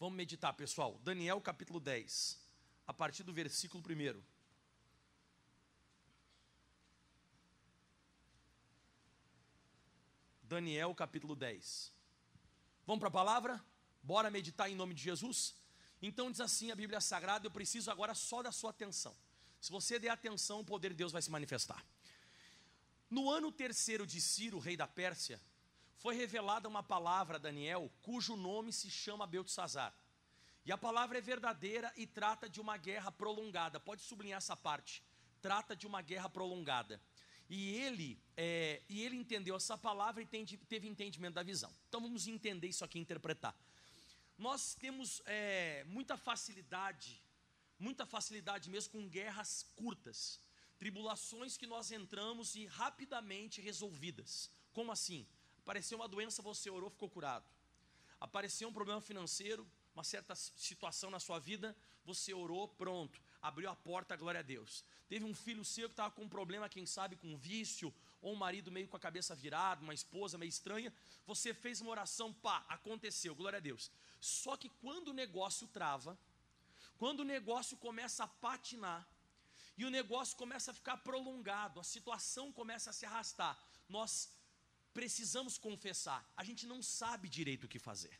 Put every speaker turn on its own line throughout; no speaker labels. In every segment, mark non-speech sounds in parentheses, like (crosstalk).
Vamos meditar, pessoal. Daniel capítulo 10, a partir do versículo 1. Daniel capítulo 10. Vamos para a palavra? Bora meditar em nome de Jesus? Então diz assim a Bíblia Sagrada: eu preciso agora só da sua atenção. Se você der atenção, o poder de Deus vai se manifestar. No ano terceiro de Ciro, rei da Pérsia, foi revelada uma palavra a Daniel, cujo nome se chama Beltesazar. E a palavra é verdadeira e trata de uma guerra prolongada. Pode sublinhar essa parte. Trata de uma guerra prolongada. E ele, é, e ele entendeu essa palavra e teve entendimento da visão. Então vamos entender isso aqui, interpretar. Nós temos é, muita facilidade, muita facilidade mesmo com guerras curtas, tribulações que nós entramos e rapidamente resolvidas. Como assim? Apareceu uma doença, você orou, ficou curado. Apareceu um problema financeiro, uma certa situação na sua vida, você orou, pronto, abriu a porta, glória a Deus. Teve um filho seu que estava com um problema, quem sabe com um vício, ou um marido meio com a cabeça virada, uma esposa meio estranha, você fez uma oração, pá, aconteceu, glória a Deus. Só que quando o negócio trava, quando o negócio começa a patinar, e o negócio começa a ficar prolongado, a situação começa a se arrastar, nós precisamos confessar, a gente não sabe direito o que fazer.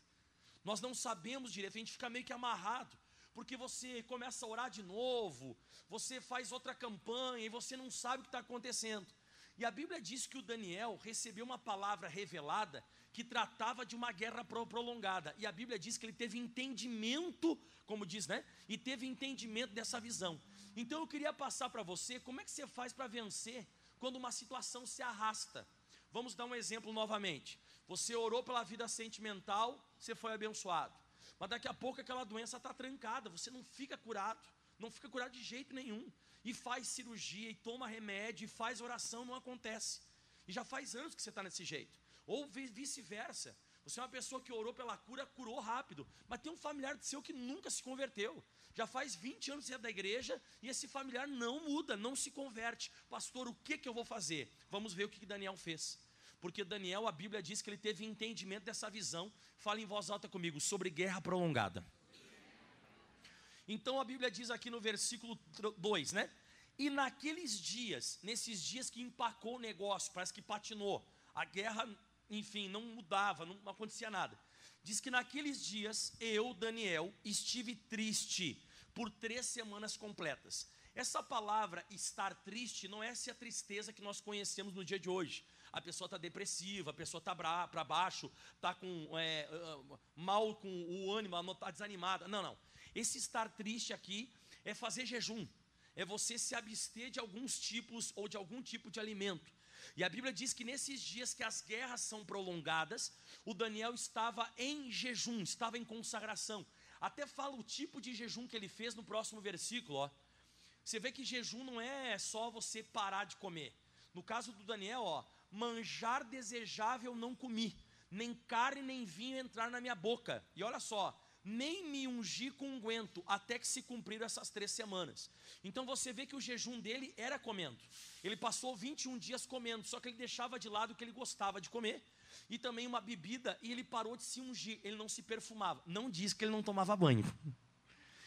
Nós não sabemos direito, a gente fica meio que amarrado, porque você começa a orar de novo, você faz outra campanha e você não sabe o que está acontecendo. E a Bíblia diz que o Daniel recebeu uma palavra revelada que tratava de uma guerra prolongada. E a Bíblia diz que ele teve entendimento, como diz, né? E teve entendimento dessa visão. Então eu queria passar para você como é que você faz para vencer quando uma situação se arrasta. Vamos dar um exemplo novamente. Você orou pela vida sentimental, você foi abençoado. Mas daqui a pouco aquela doença está trancada, você não fica curado, não fica curado de jeito nenhum. E faz cirurgia, e toma remédio, e faz oração, não acontece. E já faz anos que você está nesse jeito. Ou vice-versa. Você é uma pessoa que orou pela cura, curou rápido. Mas tem um familiar seu que nunca se converteu. Já faz 20 anos que é da igreja e esse familiar não muda, não se converte. Pastor, o que, que eu vou fazer? Vamos ver o que Daniel fez porque Daniel, a Bíblia diz que ele teve entendimento dessa visão. Fala em voz alta comigo sobre guerra prolongada. Então a Bíblia diz aqui no versículo 2, né? E naqueles dias, nesses dias que empacou o negócio, parece que patinou, a guerra, enfim, não mudava, não acontecia nada. Diz que naqueles dias eu, Daniel, estive triste por três semanas completas. Essa palavra estar triste não é essa tristeza que nós conhecemos no dia de hoje a pessoa está depressiva, a pessoa está para baixo, está com é, mal com o ânimo, está desanimada. Não, não. Esse estar triste aqui é fazer jejum, é você se abster de alguns tipos ou de algum tipo de alimento. E a Bíblia diz que nesses dias que as guerras são prolongadas, o Daniel estava em jejum, estava em consagração. Até fala o tipo de jejum que ele fez no próximo versículo. Ó. Você vê que jejum não é só você parar de comer. No caso do Daniel, ó, manjar desejável não comi, nem carne nem vinho entrar na minha boca. E olha só, nem me ungi com unguento, até que se cumpriram essas três semanas. Então você vê que o jejum dele era comendo. Ele passou 21 dias comendo, só que ele deixava de lado o que ele gostava de comer. E também uma bebida, e ele parou de se ungir, ele não se perfumava. Não diz que ele não tomava banho.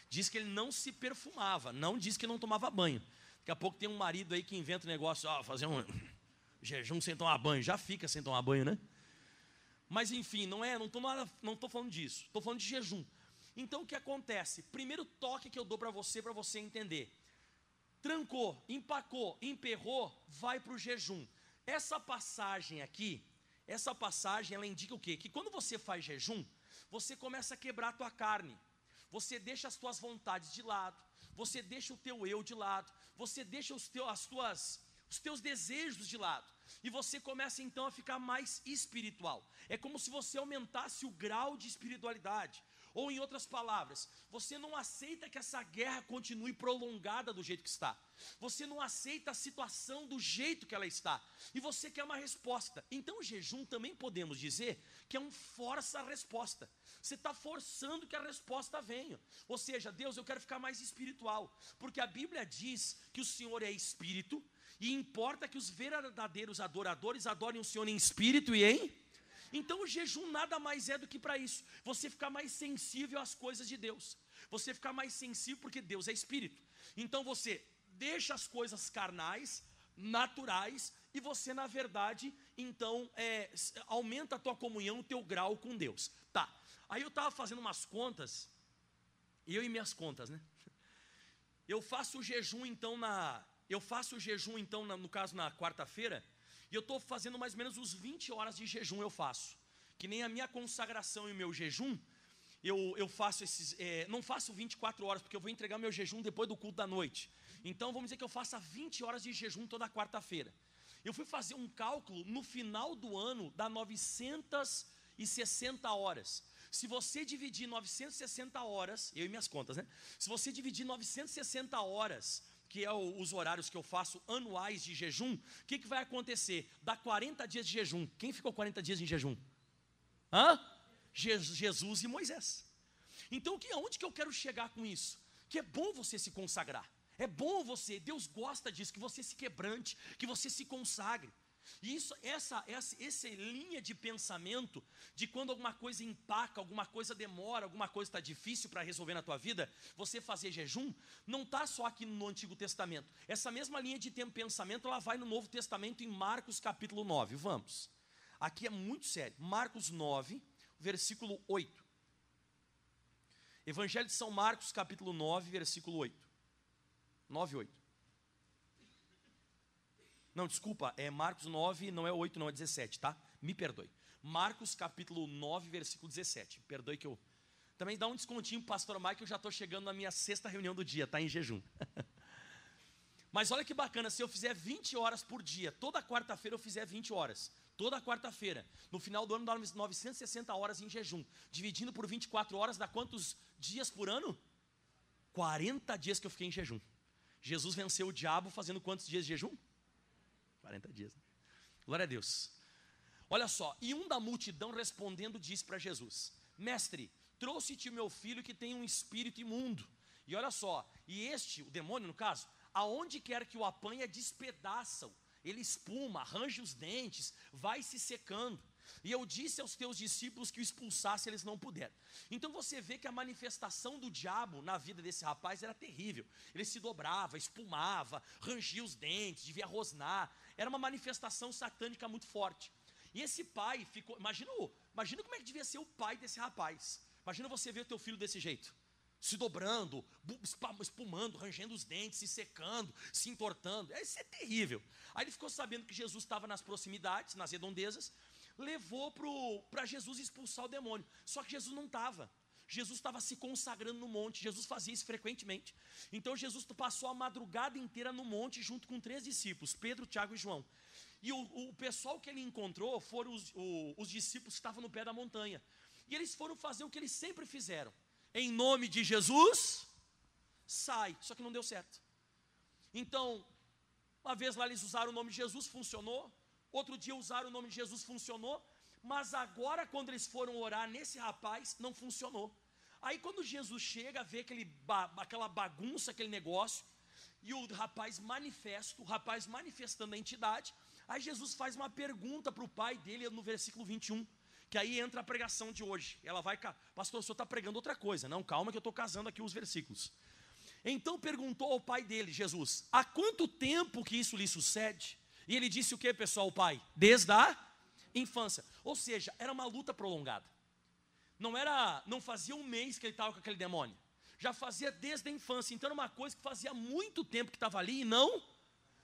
Diz que ele não se perfumava, não diz que não tomava banho. Daqui a pouco tem um marido aí que inventa um negócio, ó, fazer um jejum sem tomar banho, já fica sem tomar banho, né? Mas enfim, não é, não estou não tô falando disso, estou falando de jejum. Então o que acontece? Primeiro toque que eu dou para você, para você entender. Trancou, empacou, emperrou, vai para o jejum. Essa passagem aqui, essa passagem, ela indica o quê? Que quando você faz jejum, você começa a quebrar a tua carne. Você deixa as tuas vontades de lado, você deixa o teu eu de lado, você deixa os teus, as tuas, os teus desejos de lado e você começa então a ficar mais espiritual. É como se você aumentasse o grau de espiritualidade. Ou em outras palavras, você não aceita que essa guerra continue prolongada do jeito que está. Você não aceita a situação do jeito que ela está. E você quer uma resposta. Então, o jejum também podemos dizer que é um força-resposta. Você está forçando que a resposta venha. Ou seja, Deus, eu quero ficar mais espiritual. Porque a Bíblia diz que o Senhor é espírito e importa que os verdadeiros adoradores adorem o Senhor em espírito e em Então o jejum nada mais é do que para isso. Você ficar mais sensível às coisas de Deus. Você ficar mais sensível porque Deus é espírito. Então você deixa as coisas carnais, naturais, e você, na verdade, então, é, aumenta a tua comunhão, o teu grau com Deus. Tá. Aí eu estava fazendo umas contas, eu e minhas contas, né? Eu faço o jejum, então, na. Eu faço o jejum, então, no caso, na quarta-feira, e eu estou fazendo mais ou menos uns 20 horas de jejum eu faço. Que nem a minha consagração e o meu jejum, eu, eu faço esses. É, não faço 24 horas, porque eu vou entregar meu jejum depois do culto da noite. Então vamos dizer que eu faça 20 horas de jejum toda quarta-feira. Eu fui fazer um cálculo no final do ano dá 960 horas. Se você dividir 960 horas, eu e minhas contas, né? Se você dividir 960 horas que é o, os horários que eu faço anuais de jejum, o que, que vai acontecer? Dá 40 dias de jejum. Quem ficou 40 dias em jejum? Hã? Jesus e Moisés. Então, que, aonde que eu quero chegar com isso? Que é bom você se consagrar. É bom você, Deus gosta disso, que você se quebrante, que você se consagre. E isso, essa, essa, essa linha de pensamento de quando alguma coisa empaca, alguma coisa demora, alguma coisa está difícil para resolver na tua vida, você fazer jejum, não está só aqui no Antigo Testamento. Essa mesma linha de pensamento, ela vai no Novo Testamento em Marcos capítulo 9. Vamos. Aqui é muito sério. Marcos 9, versículo 8. Evangelho de São Marcos, capítulo 9, versículo 8. 9, 8. Não, desculpa, é Marcos 9, não é 8, não é 17, tá? Me perdoe. Marcos capítulo 9, versículo 17. Perdoe que eu. Também dá um descontinho pastor Mike, eu já estou chegando na minha sexta reunião do dia, tá? Em jejum. (laughs) Mas olha que bacana, se eu fizer 20 horas por dia, toda quarta-feira eu fizer 20 horas. Toda quarta-feira. No final do ano dá 960 horas em jejum. Dividindo por 24 horas, dá quantos dias por ano? 40 dias que eu fiquei em jejum. Jesus venceu o diabo fazendo quantos dias de jejum? 40 dias. Né? Glória a Deus. Olha só, e um da multidão respondendo disse para Jesus: Mestre, trouxe-te meu filho que tem um espírito imundo. E olha só, e este, o demônio no caso, aonde quer que o apanha, despedaça-o. Ele espuma, arranja os dentes, vai se secando. E eu disse aos teus discípulos que o expulsasse, eles não puderam. Então você vê que a manifestação do diabo na vida desse rapaz era terrível. Ele se dobrava, espumava, rangia os dentes, devia rosnar. Era uma manifestação satânica muito forte. E esse pai ficou. Imagina, imagina como é que devia ser o pai desse rapaz. Imagina você ver o teu filho desse jeito. Se dobrando, espumando, rangendo os dentes, se secando, se entortando. Isso é terrível. Aí ele ficou sabendo que Jesus estava nas proximidades, nas redondezas, levou para Jesus expulsar o demônio. Só que Jesus não estava. Jesus estava se consagrando no monte, Jesus fazia isso frequentemente. Então Jesus passou a madrugada inteira no monte junto com três discípulos, Pedro, Tiago e João. E o, o pessoal que ele encontrou foram os, o, os discípulos que estavam no pé da montanha. E eles foram fazer o que eles sempre fizeram. Em nome de Jesus, sai. Só que não deu certo. Então, uma vez lá eles usaram o nome de Jesus, funcionou. Outro dia usaram o nome de Jesus, funcionou. Mas agora, quando eles foram orar nesse rapaz, não funcionou. Aí, quando Jesus chega, vê aquele ba aquela bagunça, aquele negócio, e o rapaz manifesta, o rapaz manifestando a entidade. Aí, Jesus faz uma pergunta para o pai dele no versículo 21, que aí entra a pregação de hoje. Ela vai, pastor, o senhor está pregando outra coisa. Não, calma, que eu estou casando aqui os versículos. Então perguntou ao pai dele, Jesus, há quanto tempo que isso lhe sucede? E ele disse o que, pessoal, o pai? Desde a infância. Ou seja, era uma luta prolongada. Não era, não fazia um mês que ele estava com aquele demônio. Já fazia desde a infância. Então era uma coisa que fazia muito tempo que estava ali e não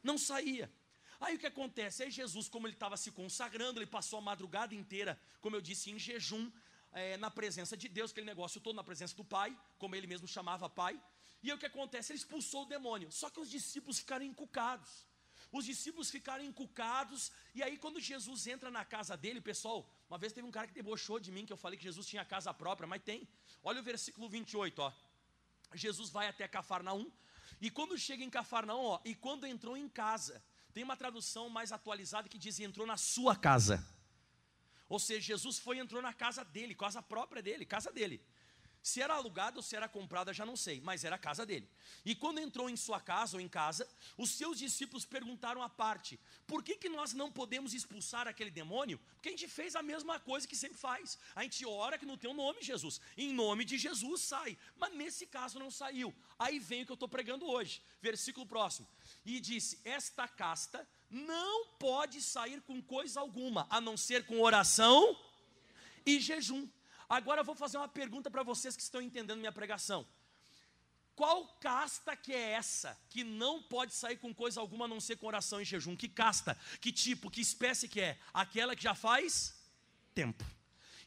não saía. Aí o que acontece? Aí Jesus, como ele estava se consagrando, ele passou a madrugada inteira, como eu disse, em jejum, é, na presença de Deus, aquele negócio todo na presença do Pai, como ele mesmo chamava Pai. E aí o que acontece? Ele expulsou o demônio. Só que os discípulos ficaram encucados. Os discípulos ficaram encucados, e aí quando Jesus entra na casa dele, pessoal, uma vez teve um cara que debochou de mim, que eu falei que Jesus tinha casa própria, mas tem. Olha o versículo 28, ó. Jesus vai até Cafarnaum, e quando chega em Cafarnaum, ó, e quando entrou em casa, tem uma tradução mais atualizada que diz entrou na sua casa. Ou seja, Jesus foi e entrou na casa dele, casa própria dele, casa dele. Se era alugada ou se era comprada, já não sei, mas era a casa dele. E quando entrou em sua casa ou em casa, os seus discípulos perguntaram à parte: por que, que nós não podemos expulsar aquele demônio? Porque a gente fez a mesma coisa que sempre faz. A gente ora que no teu nome, Jesus. Em nome de Jesus sai. Mas nesse caso não saiu. Aí vem o que eu estou pregando hoje. Versículo próximo. E disse: Esta casta não pode sair com coisa alguma, a não ser com oração e jejum. Agora eu vou fazer uma pergunta para vocês que estão entendendo minha pregação. Qual casta que é essa que não pode sair com coisa alguma a não ser com oração e jejum? Que casta? Que tipo? Que espécie que é? Aquela que já faz tempo.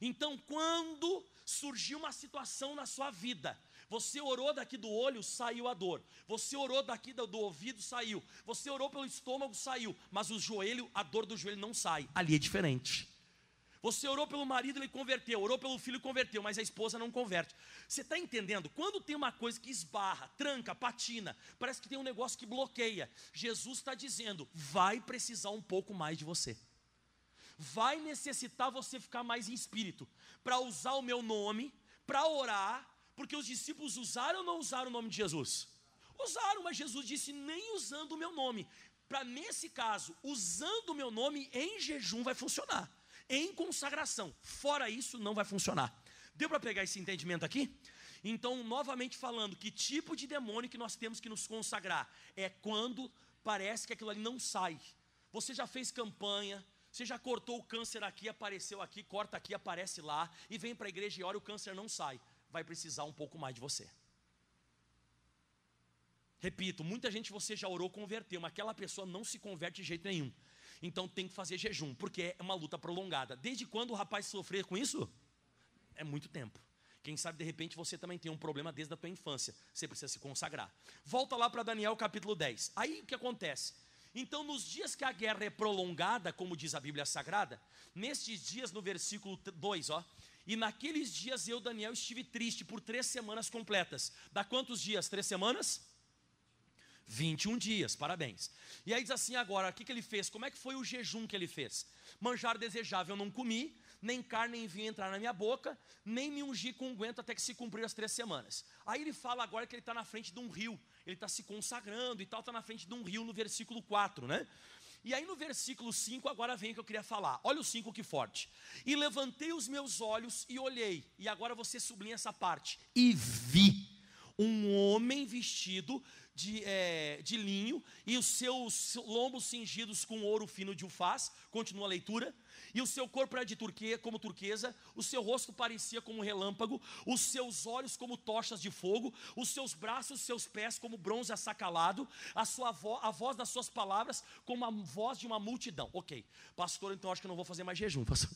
Então, quando surgiu uma situação na sua vida, você orou daqui do olho, saiu a dor. Você orou daqui do, do ouvido, saiu. Você orou pelo estômago, saiu. Mas o joelho, a dor do joelho não sai. Ali é diferente. Você orou pelo marido, ele converteu. Orou pelo filho, converteu. Mas a esposa não converte. Você está entendendo? Quando tem uma coisa que esbarra, tranca, patina, parece que tem um negócio que bloqueia. Jesus está dizendo: vai precisar um pouco mais de você. Vai necessitar você ficar mais em espírito. Para usar o meu nome, para orar. Porque os discípulos usaram ou não usaram o nome de Jesus? Usaram, mas Jesus disse: nem usando o meu nome. Para nesse caso, usando o meu nome em jejum vai funcionar em consagração. Fora isso, não vai funcionar. Deu para pegar esse entendimento aqui? Então, novamente falando, que tipo de demônio que nós temos que nos consagrar? É quando parece que aquilo ali não sai. Você já fez campanha, você já cortou o câncer aqui, apareceu aqui, corta aqui, aparece lá, e vem para a igreja e ora, o câncer não sai. Vai precisar um pouco mais de você. Repito, muita gente você já orou, converteu, mas aquela pessoa não se converte de jeito nenhum. Então tem que fazer jejum, porque é uma luta prolongada. Desde quando o rapaz sofrer com isso? É muito tempo. Quem sabe de repente você também tem um problema desde a tua infância. Você precisa se consagrar. Volta lá para Daniel capítulo 10. Aí o que acontece? Então, nos dias que a guerra é prolongada, como diz a Bíblia Sagrada, nestes dias, no versículo 2, ó, e naqueles dias eu, Daniel, estive triste por três semanas completas. Dá quantos dias? Três semanas? 21 dias, parabéns. E aí diz assim agora, o que, que ele fez? Como é que foi o jejum que ele fez? Manjar desejável eu não comi, nem carne nem vinho entrar na minha boca, nem me ungi com unguento até que se cumprir as três semanas. Aí ele fala agora que ele está na frente de um rio, ele está se consagrando e tal, está na frente de um rio no versículo 4, né? E aí no versículo 5 agora vem o que eu queria falar. Olha o 5 que forte. E levantei os meus olhos e olhei. E agora você sublinha essa parte. E vi um homem vestido de, é, de linho e os seus lombos cingidos com ouro fino de ufaz, continua a leitura, e o seu corpo era de turquia, como turquesa, o seu rosto parecia como um relâmpago, os seus olhos como tochas de fogo, os seus braços, os seus pés como bronze assacalado, a sua vo a voz das suas palavras como a voz de uma multidão. Ok, pastor, então acho que eu não vou fazer mais jejum, pastor.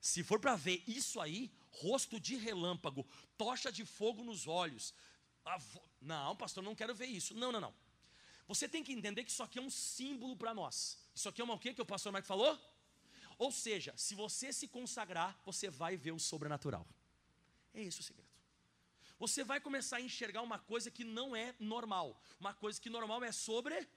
Se for para ver isso aí, rosto de relâmpago, tocha de fogo nos olhos. Não, pastor, não quero ver isso. Não, não, não. Você tem que entender que isso aqui é um símbolo para nós. Isso aqui é uma o quê que o pastor Mike falou? Ou seja, se você se consagrar, você vai ver o sobrenatural. É esse o segredo. Você vai começar a enxergar uma coisa que não é normal. Uma coisa que normal é sobre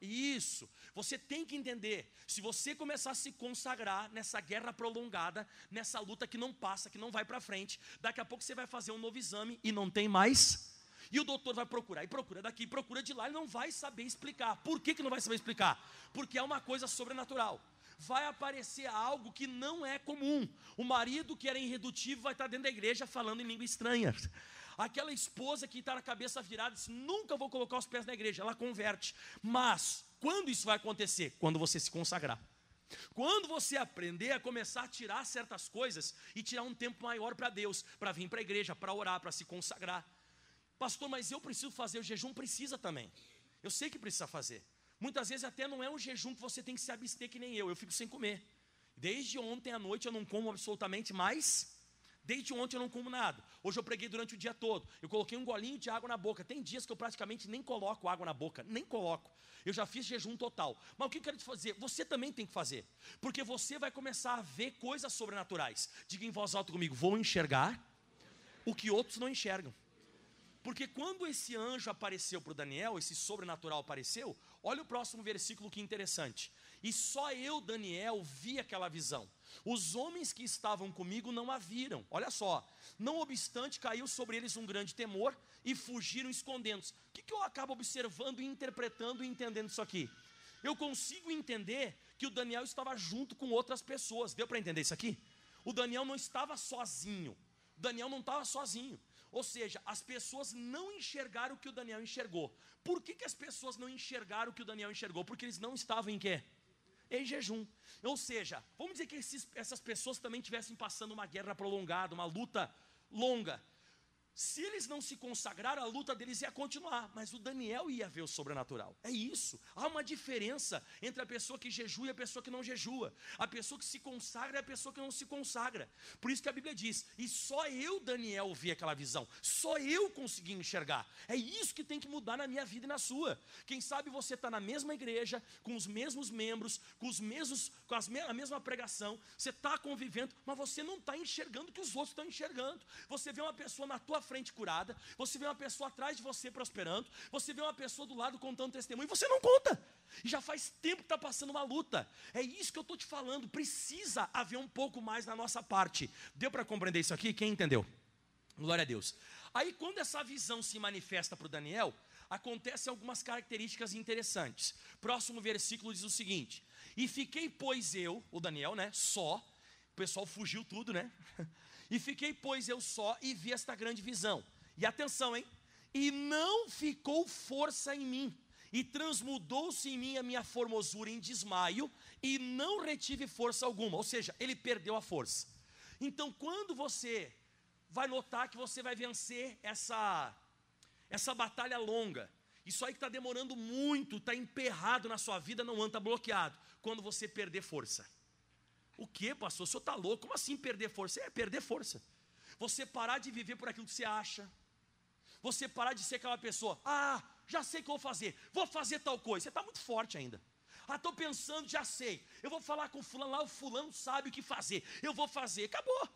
isso. Você tem que entender. Se você começar a se consagrar nessa guerra prolongada, nessa luta que não passa, que não vai para frente, daqui a pouco você vai fazer um novo exame e não tem mais. E o doutor vai procurar, e procura daqui, procura de lá, e não vai saber explicar. Por que, que não vai saber explicar? Porque é uma coisa sobrenatural. Vai aparecer algo que não é comum. O marido que era irredutível vai estar dentro da igreja falando em língua estranha. Aquela esposa que está na cabeça virada diz: Nunca vou colocar os pés na igreja. Ela converte. Mas, quando isso vai acontecer? Quando você se consagrar. Quando você aprender a começar a tirar certas coisas e tirar um tempo maior para Deus, para vir para a igreja, para orar, para se consagrar. Pastor, mas eu preciso fazer o jejum? Precisa também. Eu sei que precisa fazer. Muitas vezes até não é um jejum que você tem que se abster que nem eu. Eu fico sem comer. Desde ontem à noite eu não como absolutamente mais Desde ontem eu não como nada. Hoje eu preguei durante o dia todo. Eu coloquei um golinho de água na boca. Tem dias que eu praticamente nem coloco água na boca, nem coloco. Eu já fiz jejum total. Mas o que eu quero te fazer? Você também tem que fazer. Porque você vai começar a ver coisas sobrenaturais. Diga em voz alta comigo: vou enxergar o que outros não enxergam. Porque quando esse anjo apareceu para o Daniel, esse sobrenatural apareceu, olha o próximo versículo que interessante. E só eu, Daniel, vi aquela visão. Os homens que estavam comigo não a viram. Olha só. Não obstante, caiu sobre eles um grande temor e fugiram escondendo-se. O que, que eu acabo observando, interpretando e entendendo isso aqui? Eu consigo entender que o Daniel estava junto com outras pessoas. Deu para entender isso aqui? O Daniel não estava sozinho. O Daniel não estava sozinho. Ou seja, as pessoas não enxergaram o que o Daniel enxergou. Por que, que as pessoas não enxergaram o que o Daniel enxergou? Porque eles não estavam em quê? Em jejum. Ou seja, vamos dizer que esses, essas pessoas também estivessem passando uma guerra prolongada, uma luta longa. Se eles não se consagraram, a luta deles ia continuar, mas o Daniel ia ver o sobrenatural. É isso. Há uma diferença entre a pessoa que jejua e a pessoa que não jejua. A pessoa que se consagra e a pessoa que não se consagra. Por isso que a Bíblia diz: "E só eu, Daniel, vi aquela visão. Só eu consegui enxergar". É isso que tem que mudar na minha vida e na sua. Quem sabe você está na mesma igreja, com os mesmos membros, com os mesmos, com as me a mesma pregação, você está convivendo, mas você não está enxergando o que os outros estão enxergando. Você vê uma pessoa na tua frente curada, você vê uma pessoa atrás de você prosperando, você vê uma pessoa do lado contando testemunho, e você não conta. E já faz tempo que está passando uma luta. É isso que eu estou te falando. Precisa haver um pouco mais na nossa parte. Deu para compreender isso aqui? Quem entendeu? Glória a Deus. Aí, quando essa visão se manifesta para o Daniel, acontecem algumas características interessantes. Próximo versículo diz o seguinte: E fiquei, pois eu, o Daniel, né, só, o pessoal fugiu tudo, né? (laughs) E fiquei, pois, eu só e vi esta grande visão. E atenção, hein? E não ficou força em mim, e transmudou-se em mim a minha formosura em desmaio, e não retive força alguma. Ou seja, ele perdeu a força. Então, quando você vai notar que você vai vencer essa, essa batalha longa, isso aí que está demorando muito, está emperrado na sua vida, não anda, está bloqueado. Quando você perder força. O que, pastor? O senhor está louco? Como assim perder força? É perder força. Você parar de viver por aquilo que você acha. Você parar de ser aquela pessoa. Ah, já sei o que eu vou fazer. Vou fazer tal coisa. Você está muito forte ainda. Ah, estou pensando, já sei. Eu vou falar com o fulano lá, o fulano sabe o que fazer. Eu vou fazer. Acabou.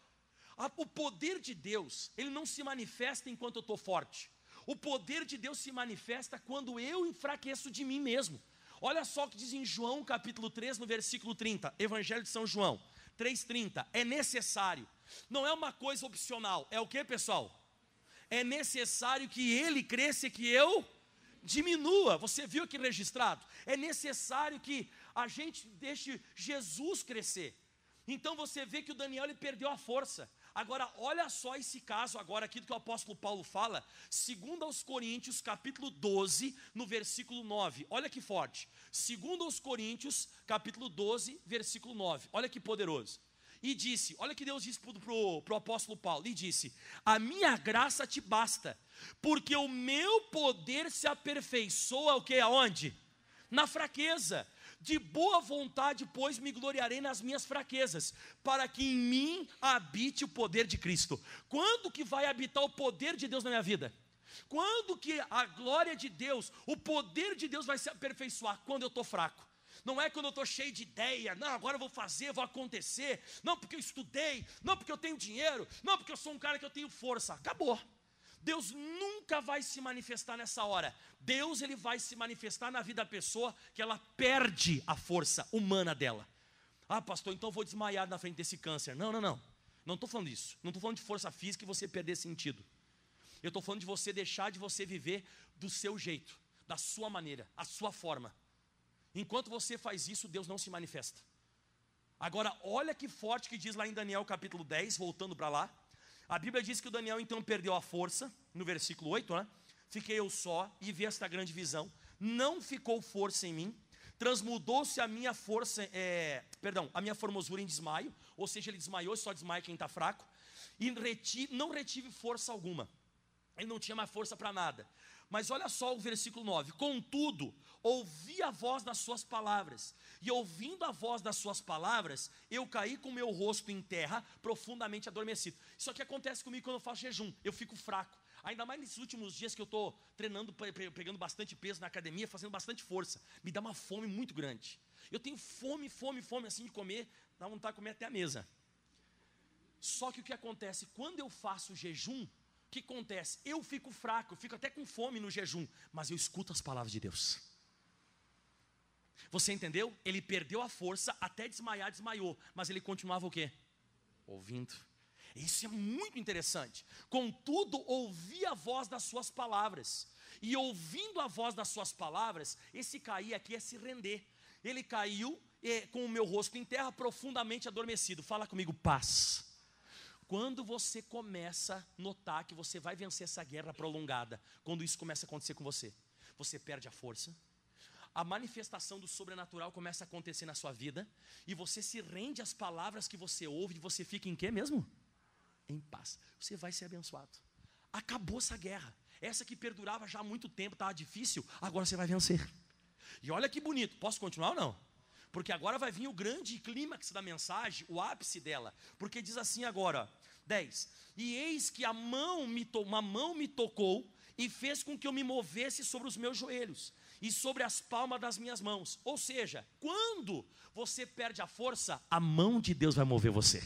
O poder de Deus, ele não se manifesta enquanto eu estou forte. O poder de Deus se manifesta quando eu enfraqueço de mim mesmo. Olha só o que diz em João capítulo 3, no versículo 30, Evangelho de São João, 3,30. É necessário, não é uma coisa opcional, é o que, pessoal? É necessário que ele cresça e que eu diminua. Você viu aqui registrado? É necessário que a gente deixe Jesus crescer. Então você vê que o Daniel ele perdeu a força. Agora, olha só esse caso agora aqui do que o apóstolo Paulo fala, segundo aos Coríntios, capítulo 12, no versículo 9. Olha que forte. Segundo aos Coríntios, capítulo 12, versículo 9. Olha que poderoso. E disse, olha que Deus disse para o apóstolo Paulo, e disse, a minha graça te basta, porque o meu poder se aperfeiçoa, o que, aonde? Na fraqueza. De boa vontade, pois, me gloriarei nas minhas fraquezas, para que em mim habite o poder de Cristo. Quando que vai habitar o poder de Deus na minha vida? Quando que a glória de Deus, o poder de Deus vai se aperfeiçoar? Quando eu estou fraco. Não é quando eu estou cheio de ideia, não, agora eu vou fazer, vou acontecer, não porque eu estudei, não porque eu tenho dinheiro, não porque eu sou um cara que eu tenho força. Acabou. Deus nunca vai se manifestar nessa hora. Deus ele vai se manifestar na vida da pessoa que ela perde a força humana dela. Ah, pastor, então vou desmaiar na frente desse câncer. Não, não, não. Não estou falando disso. Não estou falando de força física e você perder sentido. Eu estou falando de você deixar de você viver do seu jeito, da sua maneira, a sua forma. Enquanto você faz isso, Deus não se manifesta. Agora, olha que forte que diz lá em Daniel capítulo 10, voltando para lá. A Bíblia diz que o Daniel então perdeu a força, no versículo 8, né? Fiquei eu só e vi esta grande visão. Não ficou força em mim, transmudou-se a minha força, é, perdão, a minha formosura em desmaio, ou seja, ele desmaiou, só desmaia quem está fraco, e reti, não retive força alguma. Ele não tinha mais força para nada. Mas olha só o versículo 9: Contudo, ouvi a voz das suas palavras, e ouvindo a voz das suas palavras, eu caí com meu rosto em terra, profundamente adormecido. Isso aqui acontece comigo quando eu faço jejum, eu fico fraco. Ainda mais nesses últimos dias que eu estou treinando, pegando bastante peso na academia, fazendo bastante força. Me dá uma fome muito grande. Eu tenho fome, fome, fome assim de comer, dá vontade de comer até a mesa. Só que o que acontece? Quando eu faço jejum, que acontece? Eu fico fraco, eu fico até com fome no jejum, mas eu escuto as palavras de Deus. Você entendeu? Ele perdeu a força, até desmaiar, desmaiou. Mas ele continuava o quê? Ouvindo. Isso é muito interessante. Contudo, ouvi a voz das suas palavras. E ouvindo a voz das suas palavras, esse cair aqui é se render. Ele caiu eh, com o meu rosto em terra, profundamente adormecido. Fala comigo, paz. Quando você começa a notar que você vai vencer essa guerra prolongada, quando isso começa a acontecer com você, você perde a força, a manifestação do sobrenatural começa a acontecer na sua vida e você se rende às palavras que você ouve e você fica em quê mesmo? Em paz. Você vai ser abençoado. Acabou essa guerra. Essa que perdurava já há muito tempo, estava difícil, agora você vai vencer. E olha que bonito. Posso continuar ou não? Porque agora vai vir o grande clímax da mensagem, o ápice dela. Porque diz assim agora, 10. E eis que a mão me uma mão me tocou e fez com que eu me movesse sobre os meus joelhos e sobre as palmas das minhas mãos. Ou seja, quando você perde a força, a mão de Deus vai mover você.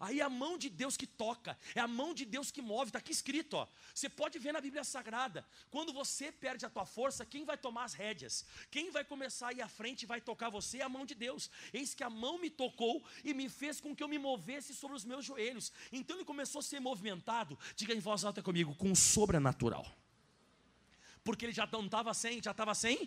Aí é a mão de Deus que toca, é a mão de Deus que move, está aqui escrito, ó. Você pode ver na Bíblia Sagrada, quando você perde a tua força, quem vai tomar as rédeas? Quem vai começar a ir à frente e vai tocar você é a mão de Deus. Eis que a mão me tocou e me fez com que eu me movesse sobre os meus joelhos. Então ele começou a ser movimentado, diga em voz alta comigo, com o sobrenatural porque ele já não estava sem, já estava sem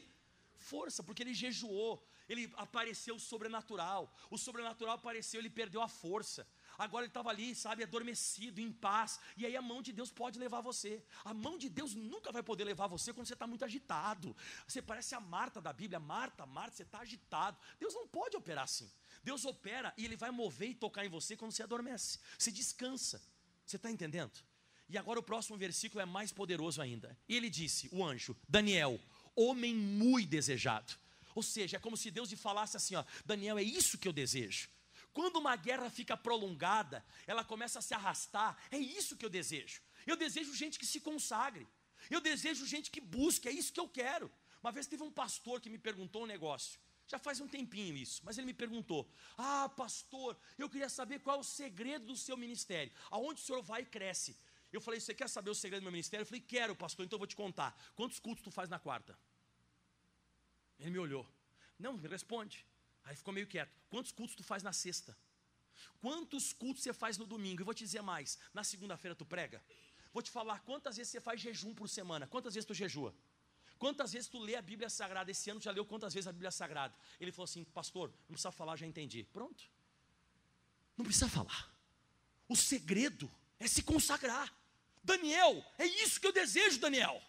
força, porque ele jejuou, ele apareceu sobrenatural, o sobrenatural apareceu, ele perdeu a força. Agora ele estava ali, sabe, adormecido, em paz. E aí a mão de Deus pode levar você. A mão de Deus nunca vai poder levar você quando você está muito agitado. Você parece a Marta da Bíblia. Marta, Marta, você está agitado. Deus não pode operar assim. Deus opera e Ele vai mover e tocar em você quando você adormece. Você descansa. Você está entendendo? E agora o próximo versículo é mais poderoso ainda. E ele disse, o anjo, Daniel, homem muito desejado. Ou seja, é como se Deus lhe falasse assim: ó, Daniel, é isso que eu desejo. Quando uma guerra fica prolongada, ela começa a se arrastar, é isso que eu desejo. Eu desejo gente que se consagre. Eu desejo gente que busque, é isso que eu quero. Uma vez teve um pastor que me perguntou um negócio. Já faz um tempinho isso, mas ele me perguntou: Ah, pastor, eu queria saber qual é o segredo do seu ministério. Aonde o senhor vai e cresce? Eu falei, você quer saber o segredo do meu ministério? Eu falei, quero, pastor, então eu vou te contar. Quantos cultos tu faz na quarta? Ele me olhou. Não, me responde. Aí ficou meio quieto. Quantos cultos tu faz na sexta? Quantos cultos você faz no domingo? Eu vou te dizer mais. Na segunda-feira tu prega? Vou te falar quantas vezes você faz jejum por semana. Quantas vezes tu jejua? Quantas vezes tu lê a Bíblia Sagrada? Esse ano já leu quantas vezes a Bíblia Sagrada? Ele falou assim, pastor, não precisa falar, já entendi. Pronto. Não precisa falar. O segredo é se consagrar. Daniel, é isso que eu desejo, Daniel.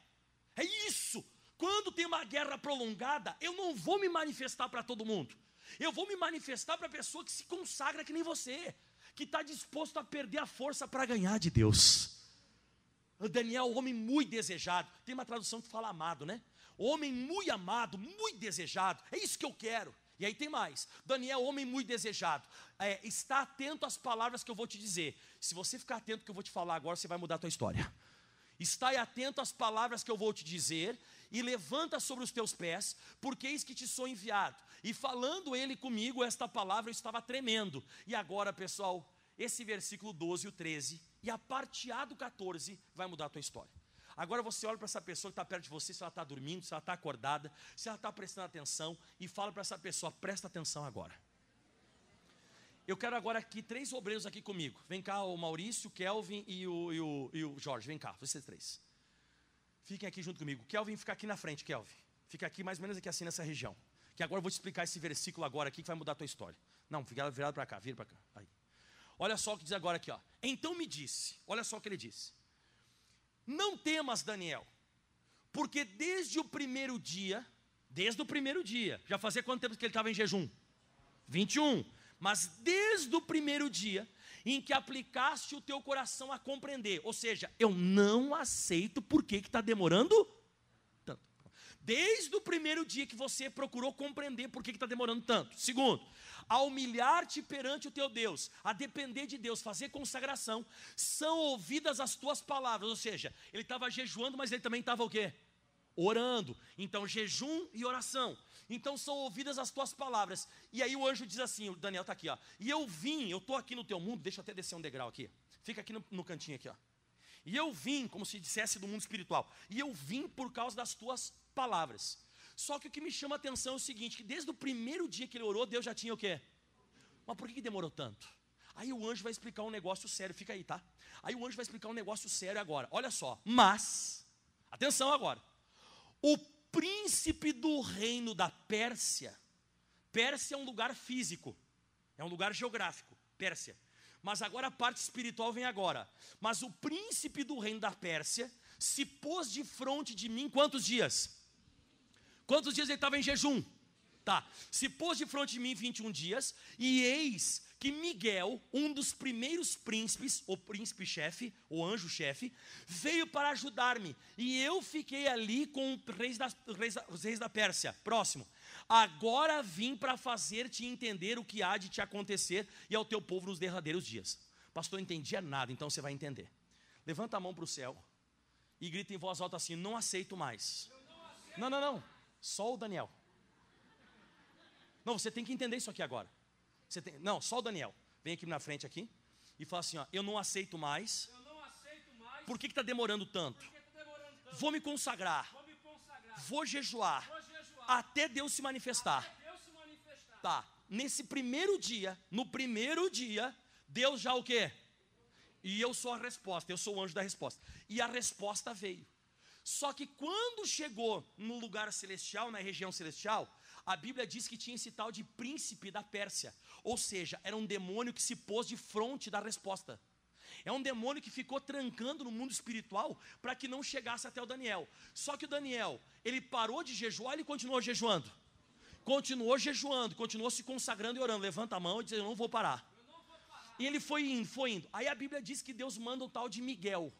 É isso. Quando tem uma guerra prolongada, eu não vou me manifestar para todo mundo. Eu vou me manifestar para a pessoa que se consagra que nem você, que está disposto a perder a força para ganhar de Deus. O Daniel, homem muito desejado. Tem uma tradução que fala amado, né? Homem muito amado, muito desejado. É isso que eu quero. E aí tem mais. Daniel, homem muito desejado. É, está atento às palavras que eu vou te dizer. Se você ficar atento ao que eu vou te falar agora, você vai mudar a tua história. Está atento às palavras que eu vou te dizer e levanta sobre os teus pés, porque eis que te sou enviado. E falando ele comigo, esta palavra eu estava tremendo. E agora, pessoal, esse versículo 12 e o 13, e a parte A do 14 vai mudar a tua história. Agora você olha para essa pessoa que está perto de você, se ela está dormindo, se ela está acordada, se ela está prestando atenção, e fala para essa pessoa: presta atenção agora. Eu quero agora aqui três obreiros aqui comigo. Vem cá o Maurício, o Kelvin e o, e o, e o Jorge. Vem cá, vocês três. Fiquem aqui junto comigo. Kelvin fica aqui na frente, Kelvin. Fica aqui mais ou menos aqui assim nessa região. Que agora eu vou te explicar esse versículo agora aqui que vai mudar a tua história. Não, fica virado para cá, vira para cá. Aí. Olha só o que diz agora aqui, ó. Então me disse. Olha só o que ele disse. Não temas, Daniel, porque desde o primeiro dia, desde o primeiro dia, já fazia quanto tempo que ele estava em jejum? 21. Mas desde o primeiro dia em que aplicaste o teu coração a compreender, ou seja, eu não aceito por que está demorando. Desde o primeiro dia que você procurou compreender por que está demorando tanto. Segundo, a humilhar-te perante o teu Deus, a depender de Deus, fazer consagração, são ouvidas as tuas palavras. Ou seja, ele estava jejuando, mas ele também estava o quê? Orando. Então, jejum e oração. Então são ouvidas as tuas palavras. E aí o anjo diz assim: o Daniel está aqui, ó. E eu vim, eu estou aqui no teu mundo, deixa eu até descer um degrau aqui. Fica aqui no, no cantinho aqui, ó. E eu vim, como se dissesse do mundo espiritual. E eu vim por causa das tuas palavras. Só que o que me chama a atenção é o seguinte: que desde o primeiro dia que ele orou, Deus já tinha o quê? Mas por que demorou tanto? Aí o anjo vai explicar um negócio sério, fica aí, tá? Aí o anjo vai explicar um negócio sério agora. Olha só, mas, atenção agora. O príncipe do reino da Pérsia, Pérsia é um lugar físico, é um lugar geográfico, Pérsia. Mas agora a parte espiritual vem agora. Mas o príncipe do reino da Pérsia se pôs de frente de mim quantos dias? Quantos dias ele estava em jejum? Tá. Se pôs de frente de mim 21 dias, e eis que Miguel, um dos primeiros príncipes, o príncipe-chefe, o anjo-chefe, veio para ajudar-me. E eu fiquei ali com reis da, reis, os reis da Pérsia. Próximo. Agora vim para fazer-te entender o que há de te acontecer e ao teu povo nos derradeiros dias. Pastor, não entendia nada, então você vai entender. Levanta a mão para o céu e grita em voz alta assim: Não aceito mais. Não, não, não. Só o Daniel. Não, você tem que entender isso aqui agora. Você tem, não, só o Daniel. Vem aqui na frente aqui e fala assim: ó, eu não aceito mais.
Não aceito mais
Por que está demorando tanto?
tá demorando tanto.
Vou me consagrar.
Vou me consagrar.
Vou jejuar.
Vou jejuar.
Até Deus se manifestar.
Deus se manifestar.
Tá. Nesse primeiro dia, no primeiro dia, Deus já o quê? E eu sou a resposta, eu sou o anjo da resposta. E a resposta veio. Só que quando chegou no lugar celestial, na região celestial, a Bíblia diz que tinha esse tal de príncipe da Pérsia. Ou seja, era um demônio que se pôs de frente da resposta. É um demônio que ficou trancando no mundo espiritual para que não chegasse até o Daniel. Só que o Daniel, ele parou de jejuar, ele continuou jejuando. Continuou jejuando, continuou se consagrando e orando. Levanta a mão e diz: Eu não vou parar. E ele foi indo, foi indo. Aí a Bíblia diz que Deus manda o tal de Miguel.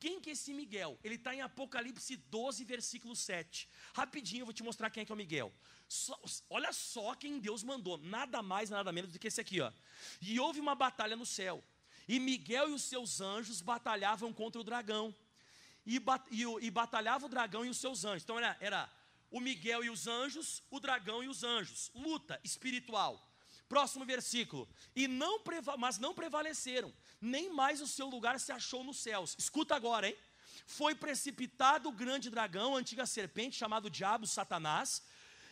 Quem que é esse Miguel? Ele está em Apocalipse 12, versículo 7. Rapidinho eu vou te mostrar quem é que é o Miguel. Só- olha só quem Deus mandou, nada mais, nada menos do que esse aqui, ó. E houve uma batalha no céu. E Miguel e os seus anjos batalhavam contra o dragão. E, ba- e e batalhava o dragão e os seus anjos. Então era, era o Miguel e os anjos, o dragão e os anjos. Luta espiritual. Próximo versículo. E não mas não prevaleceram, nem mais o seu lugar se achou nos céus. Escuta agora, hein? Foi precipitado o grande dragão, a antiga serpente, chamado Diabo, Satanás,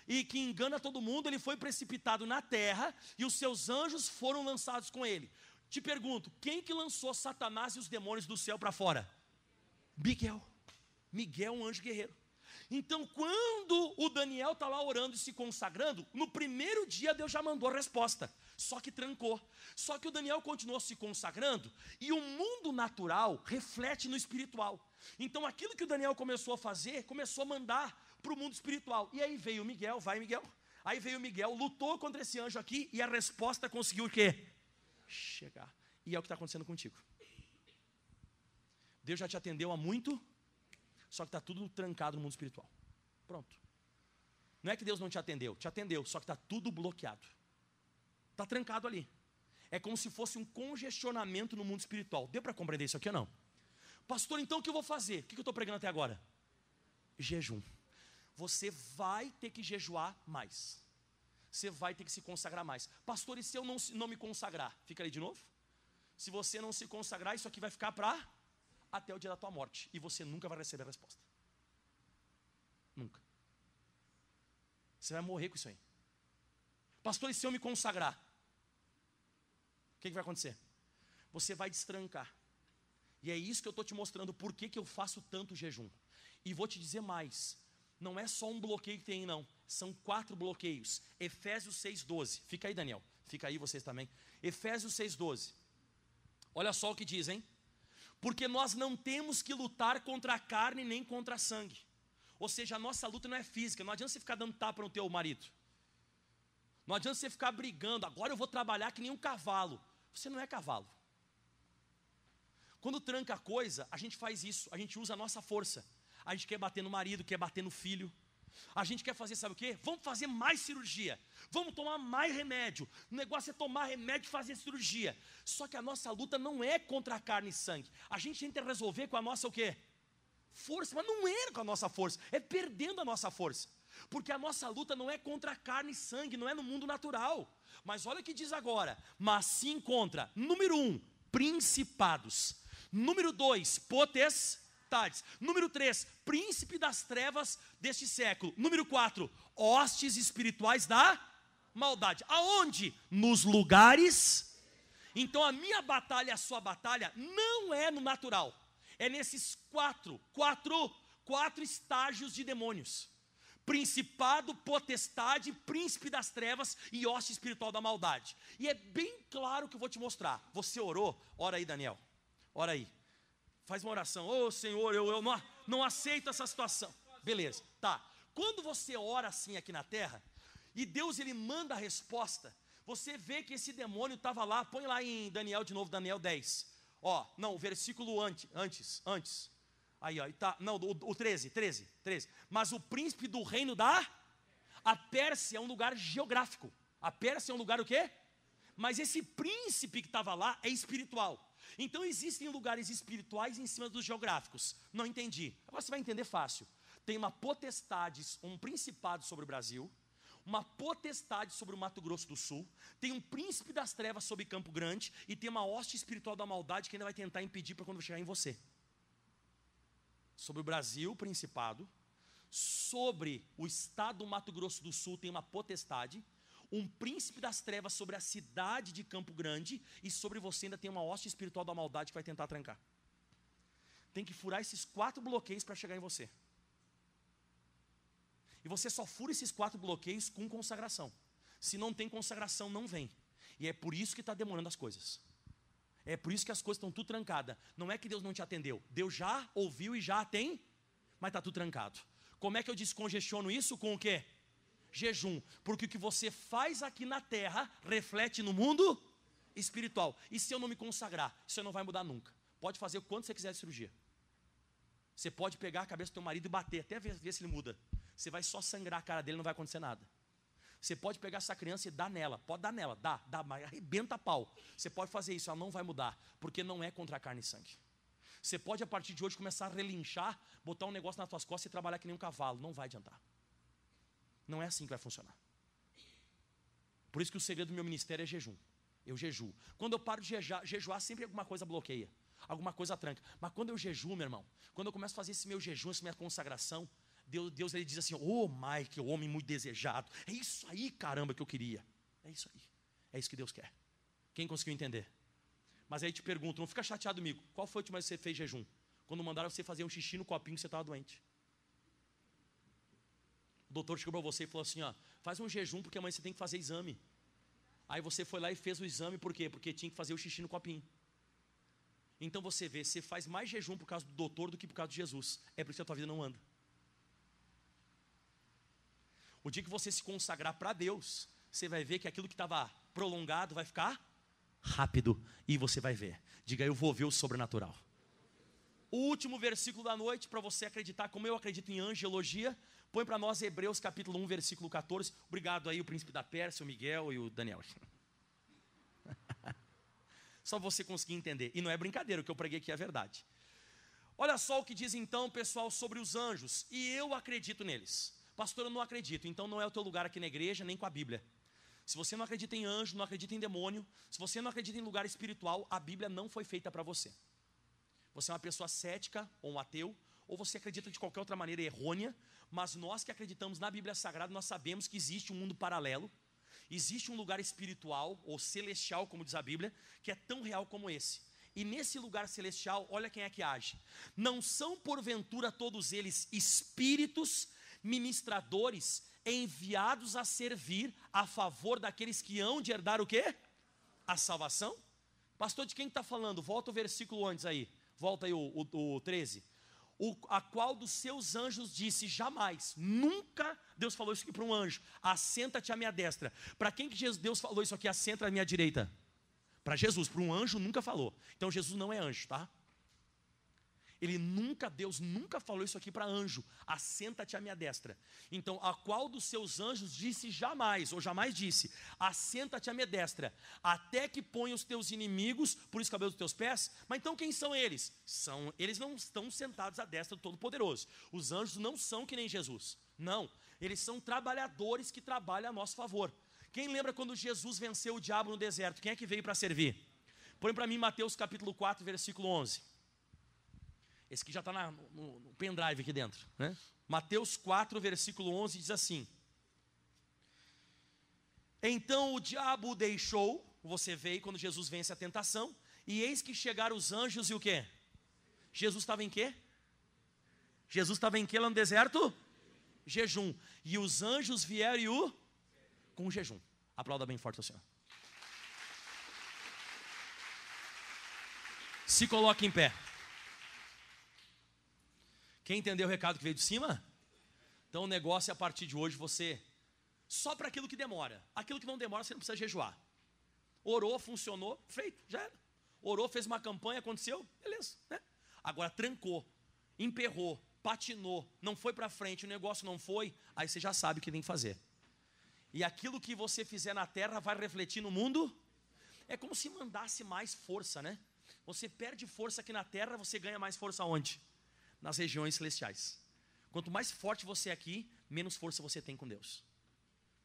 e que engana todo mundo, ele foi precipitado na terra, e os seus anjos foram lançados com ele. Te pergunto, quem que lançou Satanás e os demônios do céu para fora? Miguel. Miguel, um anjo guerreiro. Então, quando o Daniel está lá orando e se consagrando, no primeiro dia Deus já mandou a resposta, só que trancou. Só que o Daniel continuou se consagrando e o mundo natural reflete no espiritual. Então, aquilo que o Daniel começou a fazer, começou a mandar para o mundo espiritual. E aí veio o Miguel, vai Miguel. Aí veio o Miguel, lutou contra esse anjo aqui e a resposta conseguiu o quê? Chegar. E é o que está acontecendo contigo. Deus já te atendeu há muito, só que está tudo trancado no mundo espiritual. Pronto. Não é que Deus não te atendeu, te atendeu, só que está tudo bloqueado. Está trancado ali. É como se fosse um congestionamento no mundo espiritual. Deu para compreender isso aqui ou não? Pastor, então o que eu vou fazer? O que eu estou pregando até agora? Jejum. Você vai ter que jejuar mais. Você vai ter que se consagrar mais. Pastor, e se eu não, não me consagrar? Fica ali de novo? Se você não se consagrar, isso aqui vai ficar para até o dia da tua morte. E você nunca vai receber a resposta. Nunca. Você vai morrer com isso aí. Pastor, e se eu me consagrar? O que, que vai acontecer? Você vai destrancar. E é isso que eu estou te mostrando, por que, que eu faço tanto jejum. E vou te dizer mais. Não é só um bloqueio que tem, não. São quatro bloqueios. Efésios 6,12. Fica aí, Daniel. Fica aí vocês também. Efésios 6,12. Olha só o que diz, hein? Porque nós não temos que lutar contra a carne nem contra a sangue. Ou seja, a nossa luta não é física. Não adianta você ficar dando tapa no teu marido. Não adianta você ficar brigando. Agora eu vou trabalhar que nem um cavalo. Você não é cavalo. Quando tranca a coisa, a gente faz isso. A gente usa a nossa força. A gente quer bater no marido, quer bater no filho. A gente quer fazer, sabe o quê? Vamos fazer mais cirurgia. Vamos tomar mais remédio. O negócio é tomar remédio e fazer cirurgia. Só que a nossa luta não é contra a carne e sangue. A gente tenta resolver com a nossa o quê? Força, mas não é com a nossa força, é perdendo a nossa força. Porque a nossa luta não é contra carne e sangue, não é no mundo natural. Mas olha o que diz agora: mas sim contra, número um, principados. Número dois, potes. potestades. Número 3, príncipe das trevas deste século. Número 4, hostes espirituais da maldade. Aonde? Nos lugares. Então a minha batalha, a sua batalha, não é no natural. É nesses quatro, quatro, quatro estágios de demônios principado, potestade, príncipe das trevas e hoste espiritual da maldade. E é bem claro que eu vou te mostrar. Você orou? Ora aí, Daniel. Ora aí. Faz uma oração. Ô oh, Senhor, eu, eu não, não aceito essa situação. Beleza, tá. Quando você ora assim aqui na terra, e Deus ele manda a resposta, você vê que esse demônio estava lá, põe lá em Daniel de novo, Daniel 10. Ó, não, o versículo antes, antes, antes. Aí, ó, tá, não, o, o 13, 13, 13. Mas o príncipe do reino da a Pérsia é um lugar geográfico. A Pérsia é um lugar o quê? Mas esse príncipe que estava lá é espiritual. Então existem lugares espirituais em cima dos geográficos. Não entendi. Agora você vai entender fácil. Tem uma potestade, um principado sobre o Brasil, uma potestade sobre o Mato Grosso do Sul, tem um príncipe das trevas sobre Campo Grande e tem uma hoste espiritual da maldade que ainda vai tentar impedir para quando chegar em você sobre o Brasil, o Principado, sobre o estado do Mato Grosso do Sul tem uma potestade, um príncipe das trevas sobre a cidade de Campo Grande e sobre você ainda tem uma hoste espiritual da maldade que vai tentar trancar. Tem que furar esses quatro bloqueios para chegar em você. E você só fura esses quatro bloqueios com consagração. Se não tem consagração, não vem. E é por isso que está demorando as coisas. É por isso que as coisas estão tudo trancadas. Não é que Deus não te atendeu. Deus já ouviu e já tem, mas está tudo trancado. Como é que eu descongestiono isso? Com o quê? Jejum. Porque o que você faz aqui na terra reflete no mundo espiritual. E se eu não me consagrar, isso não vai mudar nunca. Pode fazer o quanto você quiser de cirurgia. Você pode pegar a cabeça do teu marido e bater, até ver, ver se ele muda. Você vai só sangrar a cara dele, não vai acontecer nada. Você pode pegar essa criança e dar nela, pode dar nela, dá, dá, mas arrebenta pau. Você pode fazer isso, ela não vai mudar, porque não é contra a carne e sangue. Você pode a partir de hoje começar a relinchar, botar um negócio nas tuas costas e trabalhar que nem um cavalo, não vai adiantar. Não é assim que vai funcionar. Por isso que o segredo do meu ministério é jejum. Eu jejuo. Quando eu paro de jejuar, jejuar sempre alguma coisa bloqueia, alguma coisa tranca. Mas quando eu jejuo, meu irmão, quando eu começo a fazer esse meu jejum, essa minha consagração, Deus, Deus ele diz assim: oh, Mike, o homem muito desejado. É isso aí, caramba, que eu queria. É isso aí. É isso que Deus quer. Quem conseguiu entender? Mas aí te pergunto, não fica chateado comigo. Qual foi a última vez que você fez jejum? Quando mandaram você fazer um xixi no copinho você estava doente. O doutor chegou para você e falou assim: ó, faz um jejum porque amanhã você tem que fazer exame. Aí você foi lá e fez o exame, por quê? Porque tinha que fazer o xixi no copinho. Então você vê, você faz mais jejum por causa do doutor do que por causa de Jesus. É por isso que a tua vida não anda. O dia que você se consagrar para Deus, você vai ver que aquilo que estava prolongado vai ficar rápido e você vai ver. Diga, eu vou ver o sobrenatural. O último versículo da noite, para você acreditar como eu acredito em angelologia, põe para nós Hebreus capítulo 1, versículo 14. Obrigado aí, o príncipe da Pérsia, o Miguel e o Daniel. (laughs) Só você conseguir entender. E não é brincadeira, o que eu preguei aqui é verdade. Olha só o que diz então, pessoal, sobre os anjos. E eu acredito neles. Pastor, eu não acredito. Então não é o teu lugar aqui na igreja, nem com a Bíblia. Se você não acredita em anjo, não acredita em demônio, se você não acredita em lugar espiritual, a Bíblia não foi feita para você. Você é uma pessoa cética ou um ateu, ou você acredita de qualquer outra maneira errônea, mas nós que acreditamos na Bíblia Sagrada, nós sabemos que existe um mundo paralelo, existe um lugar espiritual ou celestial, como diz a Bíblia, que é tão real como esse. E nesse lugar celestial, olha quem é que age. Não são porventura todos eles espíritos ministradores enviados a servir a favor daqueles que hão de herdar o quê? A salvação. Pastor, de quem está falando? Volta o versículo antes aí. Volta aí o, o, o 13. O, a qual dos seus anjos disse: jamais, nunca Deus falou isso aqui para um anjo: assenta-te à minha destra. Para quem que Deus falou isso aqui? Assenta à minha direita. Para Jesus, para um anjo nunca falou. Então Jesus não é anjo, tá? Ele nunca, Deus nunca falou isso aqui para anjo, assenta-te à minha destra. Então, a qual dos seus anjos disse jamais, ou jamais disse, assenta-te à minha destra, até que ponha os teus inimigos por os cabelos dos teus pés? Mas então quem são eles? São, eles não estão sentados à destra do Todo-Poderoso. Os anjos não são que nem Jesus. Não, eles são trabalhadores que trabalham a nosso favor. Quem lembra quando Jesus venceu o diabo no deserto? Quem é que veio para servir? Põe para mim Mateus capítulo 4, versículo 11. Esse aqui já está no, no pendrive aqui dentro. Né? Mateus 4, versículo 11 diz assim: Então o diabo o deixou, você vê quando Jesus vence a tentação, e eis que chegaram os anjos e o quê? Jesus estava em quê? Jesus estava em quê lá no deserto? Jejum. E os anjos vieram e o com jejum. Aplauda bem forte o Senhor. Se coloque em pé. Quem entendeu o recado que veio de cima? Então o negócio é a partir de hoje você só para aquilo que demora. Aquilo que não demora você não precisa jejuar. Orou, funcionou, feito, já era. Orou, fez uma campanha, aconteceu, beleza, né? Agora trancou, emperrou, patinou, não foi para frente, o negócio não foi, aí você já sabe o que tem que fazer. E aquilo que você fizer na terra vai refletir no mundo. É como se mandasse mais força, né? Você perde força aqui na terra, você ganha mais força onde? Nas regiões celestiais. Quanto mais forte você é aqui, menos força você tem com Deus.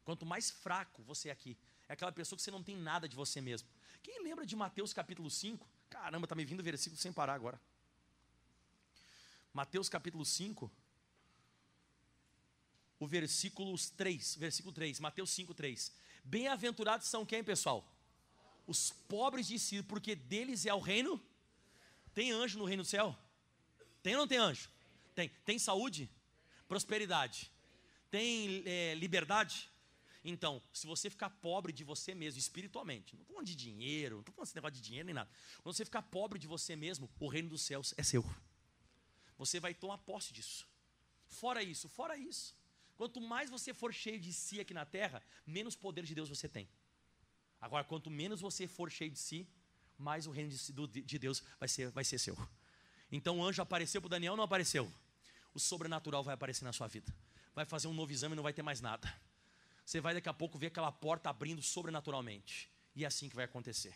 Quanto mais fraco você é aqui, é aquela pessoa que você não tem nada de você mesmo. Quem lembra de Mateus capítulo 5? Caramba, tá me vindo versículo sem parar agora. Mateus capítulo 5, o versículo 3, versículo 3, Mateus 5, 3. Bem-aventurados são quem, pessoal? Os pobres de si, porque deles é o reino. Tem anjo no reino do céu? Tem ou não tem anjo? Tem. Tem saúde? Prosperidade? Tem é, liberdade? Então, se você ficar pobre de você mesmo, espiritualmente, não estou falando de dinheiro, não estou falando desse negócio de dinheiro nem nada. Quando você ficar pobre de você mesmo, o reino dos céus é seu. Você vai tomar posse disso. Fora isso, fora isso. Quanto mais você for cheio de si aqui na terra, menos poder de Deus você tem. Agora, quanto menos você for cheio de si, mais o reino de, de Deus vai ser, vai ser seu. Então o anjo apareceu para Daniel, não apareceu. O sobrenatural vai aparecer na sua vida. Vai fazer um novo exame e não vai ter mais nada. Você vai daqui a pouco ver aquela porta abrindo sobrenaturalmente. E é assim que vai acontecer.